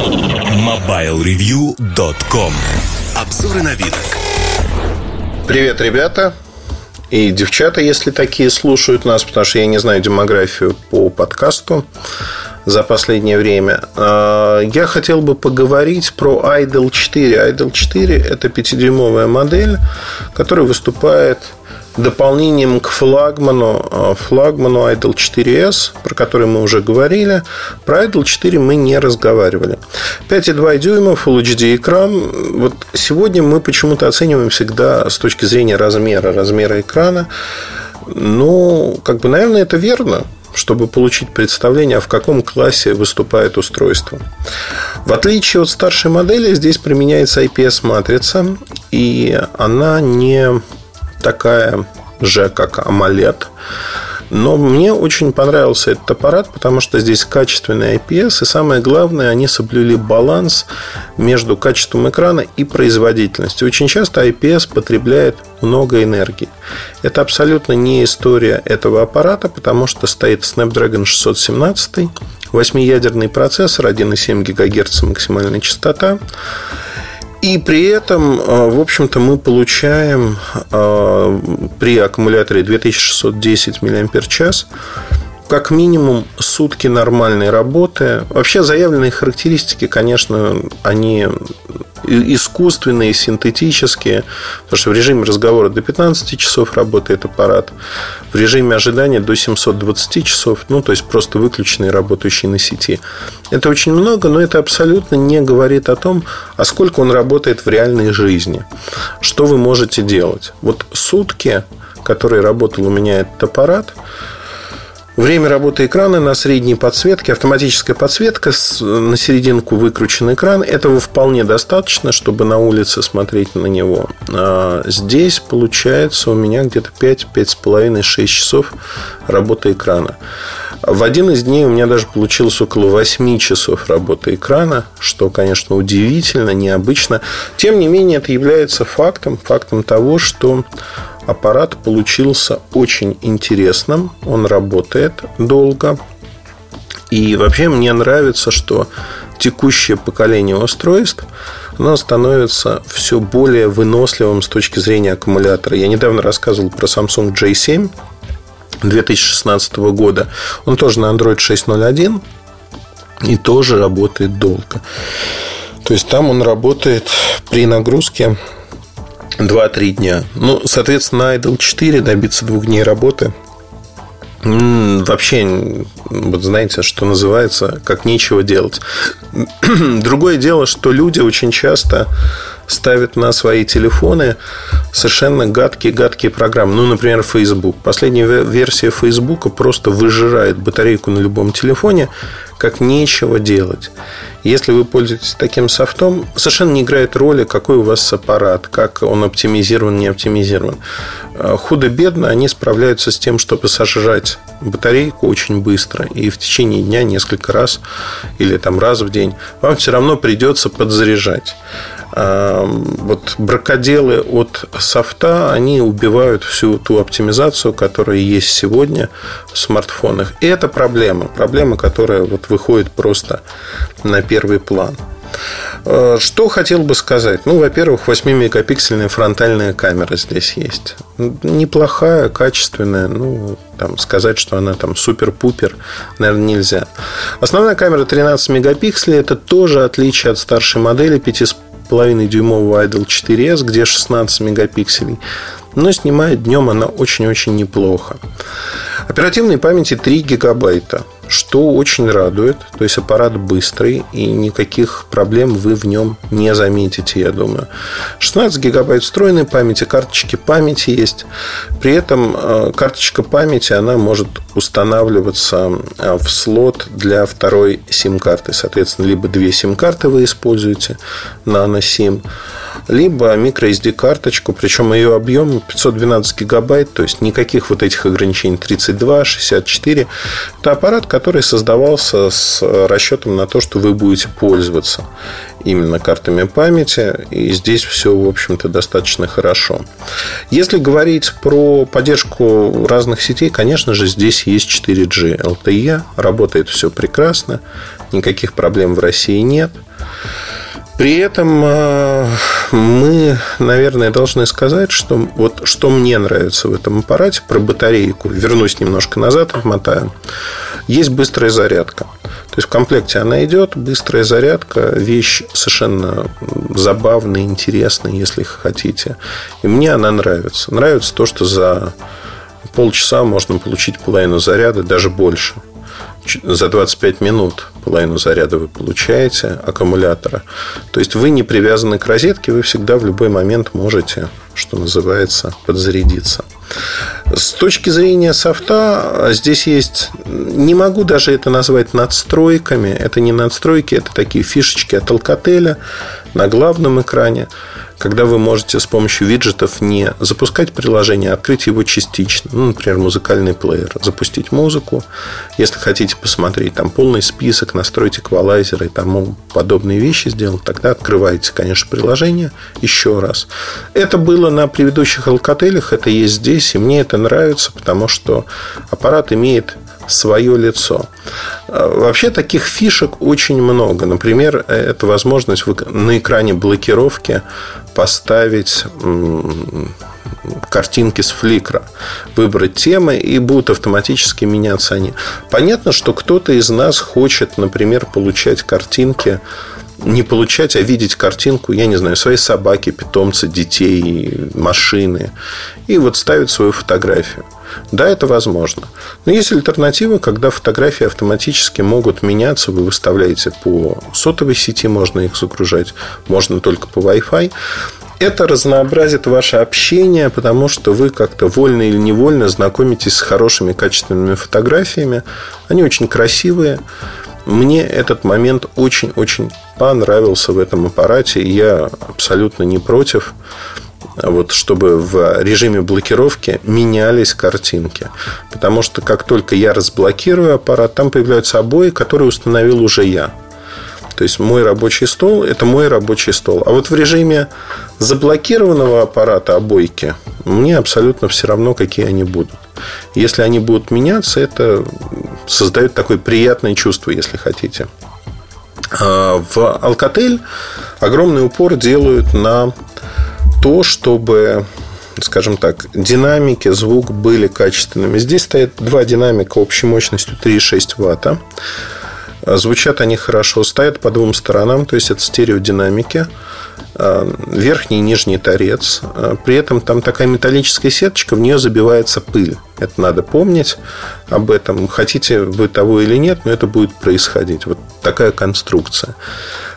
MobileReview.com Обзоры на вид. Привет, ребята. И девчата, если такие слушают нас, потому что я не знаю демографию по подкасту за последнее время. А, я хотел бы поговорить про Idol 4. Idol 4 – это 5-дюймовая модель, которая выступает дополнением к флагману, а, флагману Idol 4S, про который мы уже говорили. Про Idol 4 мы не разговаривали. 5,2 дюйма, Full HD экран. Вот сегодня мы почему-то оцениваем всегда с точки зрения размера, размера экрана. Ну, как бы, наверное, это верно чтобы получить представление, в каком классе выступает устройство. В отличие от старшей модели, здесь применяется IPS-матрица, и она не такая же, как AMOLED. Но мне очень понравился этот аппарат, потому что здесь качественный IPS, и самое главное, они соблюли баланс между качеством экрана и производительностью. Очень часто IPS потребляет много энергии. Это абсолютно не история этого аппарата, потому что стоит Snapdragon 617, 8-ядерный процессор, 1,7 ГГц максимальная частота. И при этом, а, в общем-то, мы получаем а, при аккумуляторе 2610 мАч как минимум сутки нормальной работы. Вообще заявленные характеристики, конечно, они искусственные, синтетические, потому что в режиме разговора до 15 часов работает аппарат, в режиме ожидания до 720 часов, ну, то есть просто выключенный, работающий на сети. Это очень много, но это абсолютно не говорит о том, а сколько он работает в реальной жизни. Что вы можете делать? Вот сутки, которые работал у меня этот аппарат, Время работы экрана на средней подсветке, автоматическая подсветка, на серединку выкручен экран. Этого вполне достаточно, чтобы на улице смотреть на него. А здесь получается у меня где-то 5, 5,5, 6 часов работы экрана. В один из дней у меня даже получилось около 8 часов работы экрана, что, конечно, удивительно, необычно. Тем не менее, это является фактом, фактом того, что аппарат получился очень интересным. Он работает долго. И вообще мне нравится, что текущее поколение устройств оно становится все более выносливым с точки зрения аккумулятора. Я недавно рассказывал про Samsung J7 2016 года. Он тоже на Android 6.0.1 и тоже работает долго. То есть там он работает при нагрузке 2-3 дня. Ну, соответственно, на Idle 4 добиться двух дней работы вообще, вот знаете, что называется, как нечего делать. Другое дело, что люди очень часто ставят на свои телефоны совершенно гадкие-гадкие программы. Ну, например, Facebook. Последняя версия Facebook просто выжирает батарейку на любом телефоне, как нечего делать. Если вы пользуетесь таким софтом, совершенно не играет роли, какой у вас аппарат, как он оптимизирован, не оптимизирован. Э, худо-бедно они справляются с тем, чтобы сожрать батарейку очень быстро. И в течение дня несколько раз или там раз в день вам все равно придется подзаряжать. Э, вот бракоделы от софта, они убивают всю ту оптимизацию, которая есть сегодня в смартфонах. И это проблема. Проблема, которая вот выходит просто на первый план. Э, что хотел бы сказать? Ну, во-первых, 8-мегапиксельная фронтальная камера здесь есть. Неплохая, качественная. Ну, там, сказать, что она там супер-пупер, наверное, нельзя. Основная камера 13 мегапикселей. Это тоже отличие от старшей модели 5,5-дюймового Idol 4S, где 16 мегапикселей. Но снимает днем она очень-очень неплохо. Оперативной памяти 3 гигабайта что очень радует. То есть аппарат быстрый, и никаких проблем вы в нем не заметите, я думаю. 16 гигабайт встроенной памяти, карточки памяти есть. При этом э, карточка памяти, она может устанавливаться э, в слот для второй сим-карты. Соответственно, либо две сим-карты вы используете, nano SIM, либо microSD карточку, причем ее объем 512 гигабайт, то есть никаких вот этих ограничений 32, 64. Это аппарат, который создавался с расчетом на то, что вы будете пользоваться именно картами памяти. И здесь все, в общем-то, достаточно хорошо. Если говорить про поддержку разных сетей, конечно же, здесь есть 4G LTE. Работает все прекрасно. Никаких проблем в России нет. При этом э, мы, наверное, должны сказать, что вот что мне нравится в этом аппарате про батарейку. Вернусь немножко назад, отмотаю. Есть быстрая зарядка. То есть в комплекте она идет, быстрая зарядка, вещь совершенно забавная, интересная, если хотите. И мне она нравится. Нравится то, что за полчаса можно получить половину заряда, даже больше – за 25 минут половину заряда вы получаете аккумулятора. То есть вы не привязаны к розетке, вы всегда в любой момент можете, что называется, подзарядиться. С точки зрения софта, здесь есть, не могу даже это назвать надстройками, это не надстройки, это такие фишечки от Alcatel на главном экране когда вы можете с помощью виджетов не запускать приложение, а открыть его частично. Ну, например, музыкальный плеер. Запустить музыку. Если хотите посмотреть там полный список, настроить эквалайзеры и тому подобные вещи сделать, тогда открываете, конечно, приложение еще раз. Это было на предыдущих алкотелях, это есть здесь, и мне это нравится, потому что аппарат имеет свое лицо. А, вообще таких фишек очень много. Например, это возможность на экране блокировки поставить картинки с фликра, выбрать темы, и будут автоматически меняться они. Понятно, что кто-то из нас хочет, например, получать картинки не получать, а видеть картинку, я не знаю, своей собаки, питомца, детей, машины. И вот ставить свою фотографию. Да, это возможно. Но есть альтернатива, когда фотографии автоматически могут меняться. Вы выставляете по сотовой сети, можно их загружать, можно только по Wi-Fi. Это разнообразит ваше общение, потому что вы как-то вольно или невольно знакомитесь с хорошими, качественными фотографиями. Они очень красивые. Мне этот момент очень-очень понравился в этом аппарате. И я абсолютно не против вот, чтобы в режиме блокировки менялись картинки. Потому что как только я разблокирую аппарат, там появляются обои, которые установил уже я. То есть мой рабочий стол – это мой рабочий стол. А вот в режиме заблокированного аппарата обойки мне абсолютно все равно, какие они будут. Если они будут меняться, это создает такое приятное чувство, если хотите. А в Alcatel огромный упор делают на то, чтобы скажем так, динамики, звук были качественными. Здесь стоят два динамика общей мощностью 3,6 ватта. Звучат они хорошо, стоят по двум сторонам, то есть это стереодинамики. А, верхний и нижний торец. А, при этом там такая металлическая сеточка, в нее забивается пыль. Это надо помнить об этом. Хотите вы того или нет, но это будет происходить. Вот такая конструкция.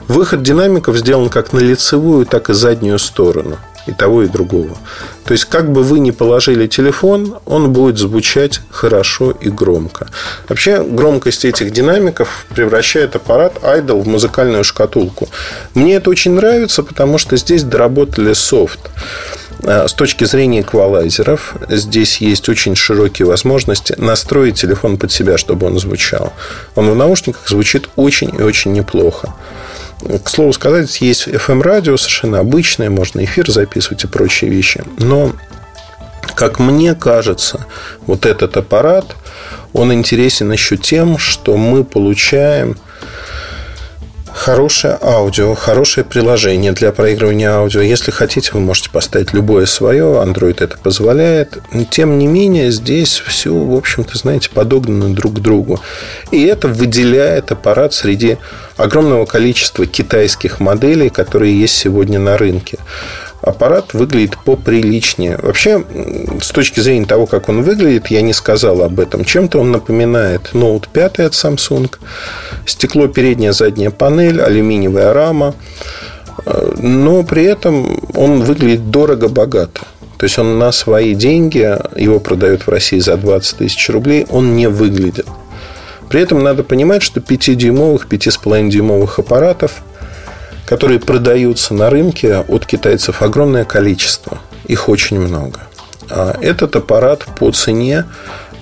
Выход динамиков сделан как на лицевую, так и заднюю сторону и того, и другого. То есть, как бы вы ни положили телефон, он будет звучать хорошо и громко. Вообще, громкость этих динамиков превращает аппарат Idol в музыкальную шкатулку. Мне это очень нравится, потому что здесь доработали софт. А, с точки зрения эквалайзеров, здесь есть очень широкие возможности настроить телефон под себя, чтобы он звучал. Он в наушниках звучит очень и очень неплохо. К слову сказать, есть FM-радио совершенно обычное, можно эфир записывать и прочие вещи. Но, как мне кажется, вот этот аппарат, он интересен еще тем, что мы получаем Хорошее аудио, хорошее приложение для проигрывания аудио. Если хотите, вы можете поставить любое свое. Android это позволяет. Тем не менее, здесь все, в общем-то, знаете, подогнано друг к другу. И это выделяет аппарат среди огромного количества китайских моделей, которые есть сегодня на рынке аппарат выглядит поприличнее. Вообще, с точки зрения того, как он выглядит, я не сказал об этом. Чем-то он напоминает Note 5 от Samsung. Стекло передняя, задняя панель, алюминиевая рама. Но при этом он выглядит дорого-богато. То есть он на свои деньги, его продают в России за 20 тысяч рублей, он не выглядит. При этом надо понимать, что 5-дюймовых, 5,5-дюймовых аппаратов – которые продаются на рынке от китайцев огромное количество. Их очень много. А этот аппарат по цене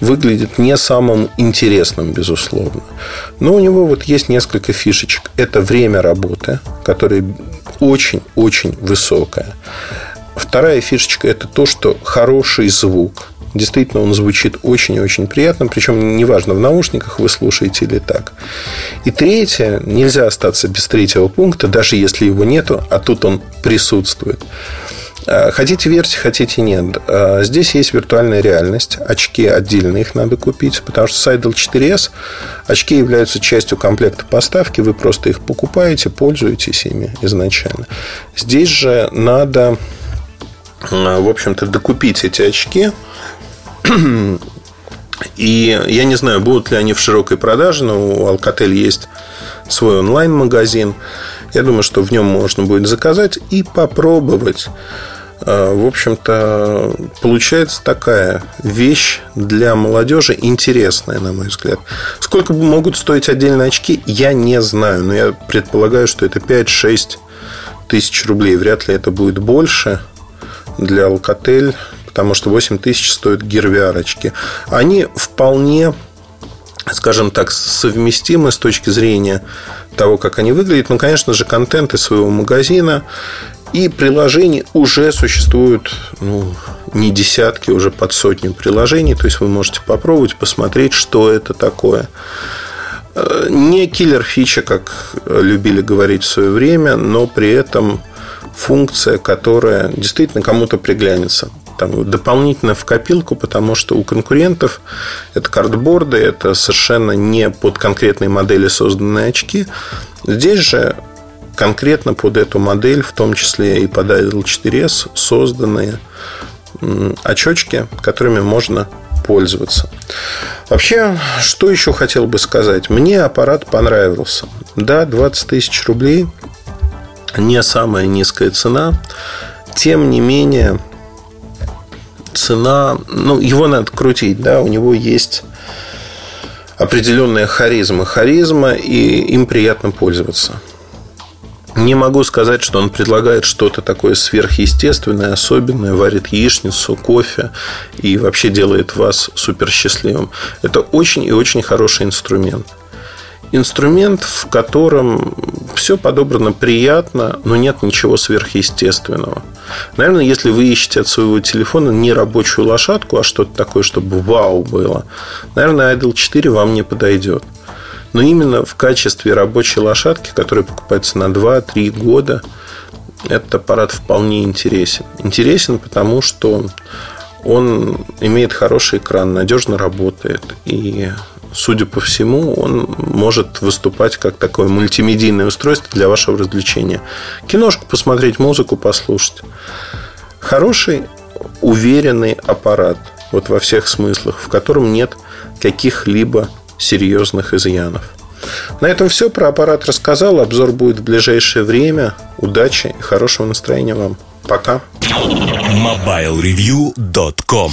выглядит не самым интересным, безусловно. Но у него вот есть несколько фишечек. Это время работы, которое очень-очень высокое. Вторая фишечка – это то, что хороший звук. Действительно, он звучит очень и очень приятно, причем неважно, в наушниках вы слушаете или так. И третье, нельзя остаться без третьего пункта, даже если его нету, а тут он присутствует. А, хотите верьте, хотите нет. А, здесь есть виртуальная реальность. Очки отдельно их надо купить, потому что Seidel 4S очки являются частью комплекта поставки. Вы просто их покупаете, пользуетесь ими изначально. Здесь же надо, а, в общем-то, докупить эти очки. И я не знаю, будут ли они в широкой продаже, но у Alcatel есть свой онлайн-магазин. Я думаю, что в нем можно будет заказать и попробовать. А, в общем-то, получается такая вещь для молодежи интересная, на мой взгляд. Сколько могут стоить отдельные очки, я не знаю. Но я предполагаю, что это 5-6 тысяч рублей. Вряд ли это будет больше для Alcatel, потому что 8 тысяч стоят Gear очки. Они вполне скажем так, совместимы с точки зрения того, как они выглядят. Ну, конечно же, контент из своего магазина и приложений уже существуют ну, не десятки, уже под сотню приложений. То есть вы можете попробовать, посмотреть, что это такое. Э, не киллер фича, как любили говорить в свое время, но при этом функция, которая действительно кому-то приглянется там, дополнительно в копилку, потому что у конкурентов это картборды, это совершенно не под конкретные модели созданные очки. Здесь же конкретно под эту модель, в том числе и под Idol 4S, созданные очечки, которыми можно пользоваться. Вообще, что еще хотел бы сказать? Мне аппарат понравился. Да, 20 тысяч рублей не самая низкая цена. Тем не менее, цена, ну, его надо крутить, да, у него есть определенная харизма. Харизма, и им приятно пользоваться. Не могу сказать, что он предлагает что-то такое сверхъестественное, особенное, варит яичницу, кофе и вообще делает вас супер счастливым. Это очень и очень хороший инструмент инструмент, в котором все подобрано приятно, но нет ничего сверхъестественного. Наверное, если вы ищете от своего телефона не рабочую лошадку, а что-то такое, чтобы вау было, наверное, Idol 4 вам не подойдет. Но именно в качестве рабочей лошадки, которая покупается на 2-3 года, этот аппарат вполне интересен. Интересен, потому что он имеет хороший экран, надежно работает и судя по всему, он может выступать как такое мультимедийное устройство для вашего развлечения. Киношку посмотреть, музыку послушать. Хороший, уверенный аппарат, вот во всех смыслах, в котором нет каких-либо серьезных изъянов. На этом все. Про аппарат рассказал. Обзор будет в ближайшее время. Удачи и хорошего настроения вам. Пока. MobileReview.com